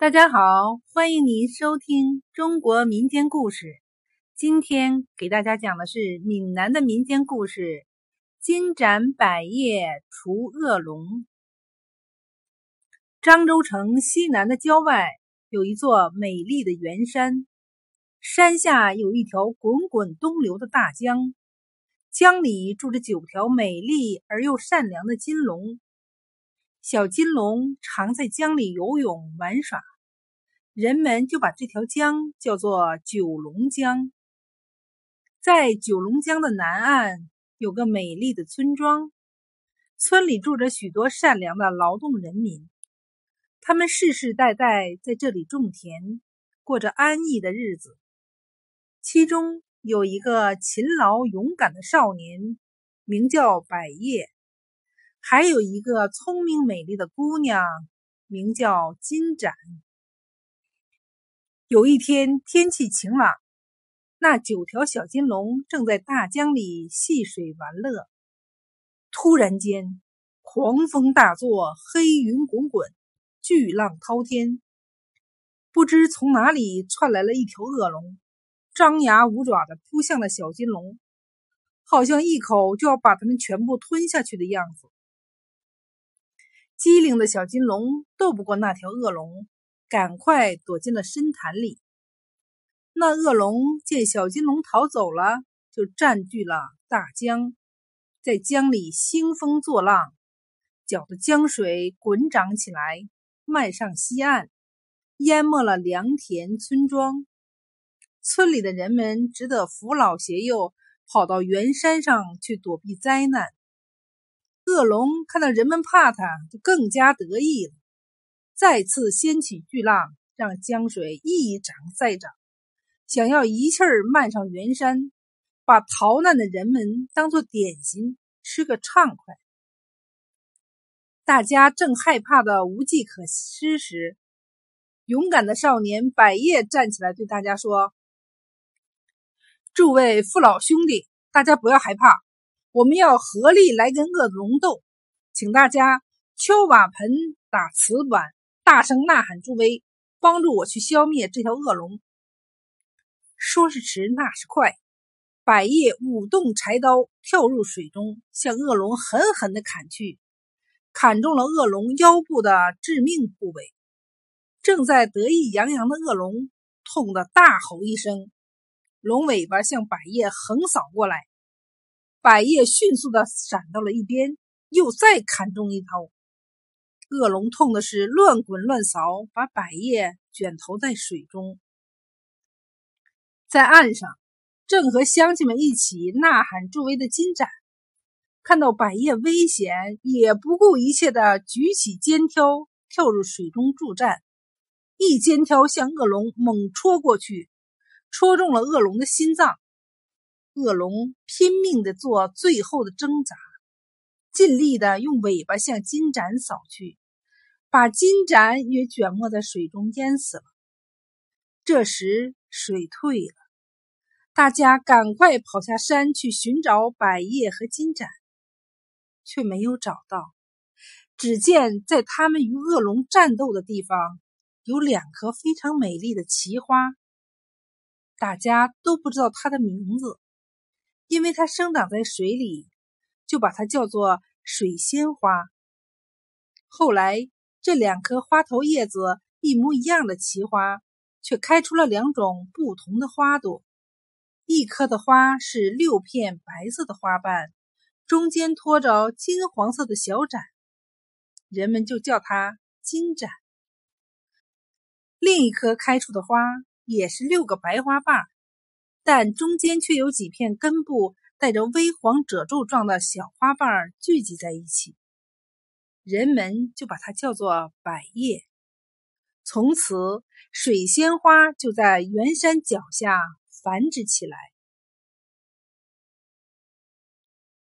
大家好，欢迎您收听中国民间故事。今天给大家讲的是闽南的民间故事《金盏百叶除恶龙》。漳州城西南的郊外有一座美丽的圆山，山下有一条滚滚东流的大江，江里住着九条美丽而又善良的金龙。小金龙常在江里游泳玩耍。人们就把这条江叫做九龙江。在九龙江的南岸有个美丽的村庄，村里住着许多善良的劳动人民，他们世世代代在这里种田，过着安逸的日子。其中有一个勤劳勇敢的少年，名叫百叶；还有一个聪明美丽的姑娘，名叫金盏。有一天，天气晴朗，那九条小金龙正在大江里戏水玩乐。突然间，狂风大作，黑云滚滚，巨浪滔天。不知从哪里窜来了一条恶龙，张牙舞爪的扑向了小金龙，好像一口就要把它们全部吞下去的样子。机灵的小金龙斗不过那条恶龙。赶快躲进了深潭里。那恶龙见小金龙逃走了，就占据了大江，在江里兴风作浪，搅得江水滚涨起来，漫上西岸，淹没了良田村庄。村里的人们只得扶老携幼，跑到圆山上去躲避灾难。恶龙看到人们怕它，就更加得意了。再次掀起巨浪，让江水一涨再涨，想要一气儿漫上圆山，把逃难的人们当做点心吃个畅快。大家正害怕的无计可施时，勇敢的少年百叶站起来对大家说：“诸位父老兄弟，大家不要害怕，我们要合力来跟恶龙斗，请大家敲瓦盆，打瓷碗。”大声呐喊助威，帮助我去消灭这条恶龙。说时迟，那时快，百叶舞动柴刀，跳入水中，向恶龙狠狠地砍去，砍中了恶龙腰部的致命部位。正在得意洋洋的恶龙痛得大吼一声，龙尾巴向百叶横扫过来，百叶迅速的闪到了一边，又再砍中一刀。恶龙痛的是乱滚乱扫，把百叶卷投在水中。在岸上，正和乡亲们一起呐喊助威的金盏，看到百叶危险，也不顾一切的举起尖挑，跳入水中助战。一尖挑向恶龙猛戳过去，戳中了恶龙的心脏。恶龙拼命的做最后的挣扎，尽力的用尾巴向金盏扫去。把金盏也卷没在水中淹死了。这时水退了，大家赶快跑下山去寻找百叶和金盏，却没有找到。只见在他们与恶龙战斗的地方，有两颗非常美丽的奇花，大家都不知道它的名字，因为它生长在水里，就把它叫做水仙花。后来。这两颗花头叶子一模一样的奇花，却开出了两种不同的花朵。一颗的花是六片白色的花瓣，中间托着金黄色的小盏，人们就叫它金盏。另一颗开出的花也是六个白花瓣，但中间却有几片根部带着微黄褶皱状的小花瓣聚集在一起。人们就把它叫做百叶，从此水仙花就在圆山脚下繁殖起来。